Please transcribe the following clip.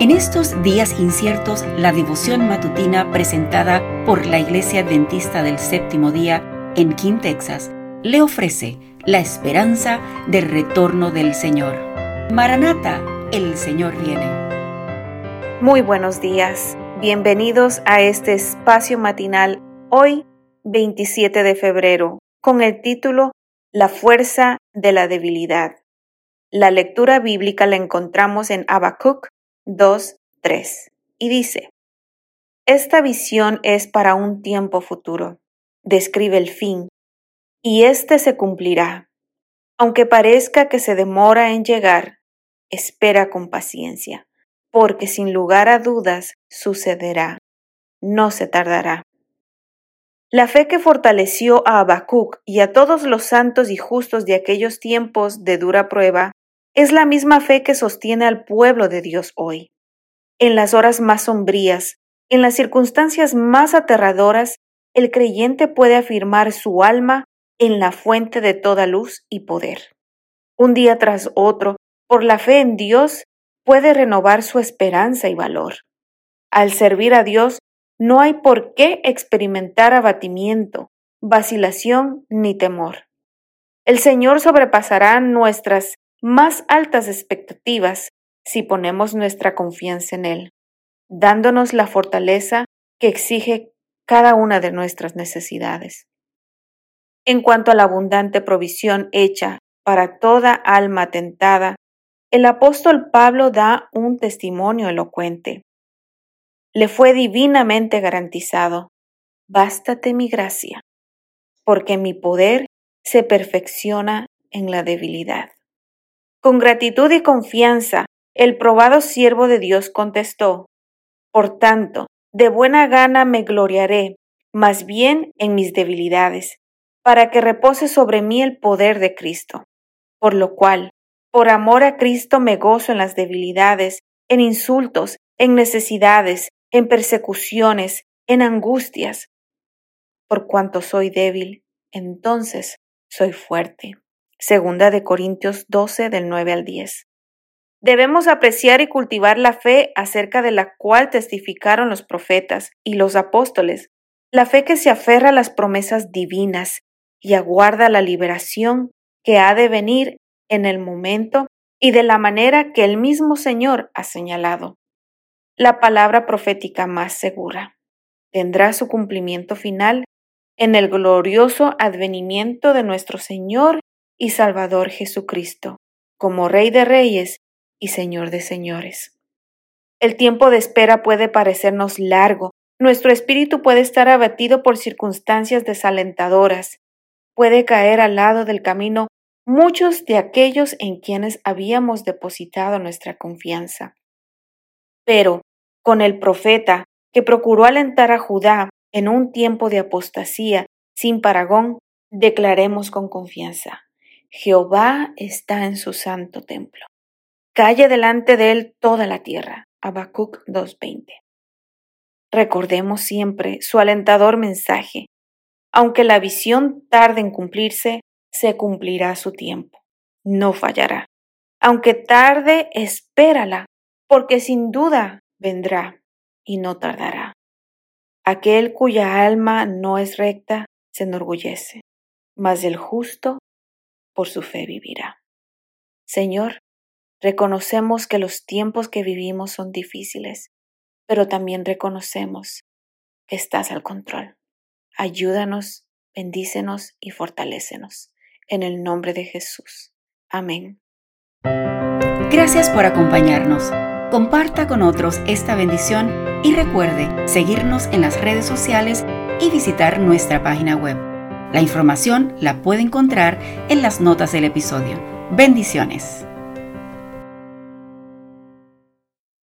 En estos días inciertos, la devoción matutina presentada por la Iglesia Adventista del Séptimo Día en King, Texas, le ofrece la esperanza del retorno del Señor. Maranata, el Señor viene. Muy buenos días. Bienvenidos a este espacio matinal hoy, 27 de febrero, con el título La fuerza de la debilidad. La lectura bíblica la encontramos en Habacuc 2.3 y dice, Esta visión es para un tiempo futuro, describe el fin, y éste se cumplirá. Aunque parezca que se demora en llegar, espera con paciencia, porque sin lugar a dudas sucederá, no se tardará. La fe que fortaleció a Habacuc y a todos los santos y justos de aquellos tiempos de dura prueba es la misma fe que sostiene al pueblo de Dios hoy. En las horas más sombrías, en las circunstancias más aterradoras, el creyente puede afirmar su alma en la fuente de toda luz y poder. Un día tras otro, por la fe en Dios, puede renovar su esperanza y valor. Al servir a Dios, no hay por qué experimentar abatimiento, vacilación ni temor. El Señor sobrepasará nuestras más altas expectativas si ponemos nuestra confianza en Él, dándonos la fortaleza que exige cada una de nuestras necesidades. En cuanto a la abundante provisión hecha para toda alma tentada, el apóstol Pablo da un testimonio elocuente. Le fue divinamente garantizado, bástate mi gracia, porque mi poder se perfecciona en la debilidad. Con gratitud y confianza, el probado siervo de Dios contestó, Por tanto, de buena gana me gloriaré, más bien en mis debilidades, para que repose sobre mí el poder de Cristo. Por lo cual, por amor a Cristo me gozo en las debilidades, en insultos, en necesidades, en persecuciones, en angustias. Por cuanto soy débil, entonces soy fuerte. Segunda de Corintios 12 del 9 al 10. Debemos apreciar y cultivar la fe acerca de la cual testificaron los profetas y los apóstoles, la fe que se aferra a las promesas divinas y aguarda la liberación que ha de venir en el momento y de la manera que el mismo Señor ha señalado. La palabra profética más segura tendrá su cumplimiento final en el glorioso advenimiento de nuestro Señor y Salvador Jesucristo, como Rey de Reyes y Señor de Señores. El tiempo de espera puede parecernos largo, nuestro espíritu puede estar abatido por circunstancias desalentadoras, puede caer al lado del camino muchos de aquellos en quienes habíamos depositado nuestra confianza. Pero, con el profeta, que procuró alentar a Judá en un tiempo de apostasía sin paragón, declaremos con confianza. Jehová está en su santo templo. Calle delante de él toda la tierra. Habacuc 2.20. Recordemos siempre su alentador mensaje. Aunque la visión tarde en cumplirse, se cumplirá su tiempo. No fallará. Aunque tarde, espérala, porque sin duda vendrá y no tardará. Aquel cuya alma no es recta se enorgullece, mas el justo por su fe vivirá. Señor, reconocemos que los tiempos que vivimos son difíciles, pero también reconocemos que estás al control. Ayúdanos, bendícenos y fortalécenos. En el nombre de Jesús. Amén. Gracias por acompañarnos. Comparta con otros esta bendición y recuerde seguirnos en las redes sociales y visitar nuestra página web la información la puede encontrar en las notas del episodio. Bendiciones.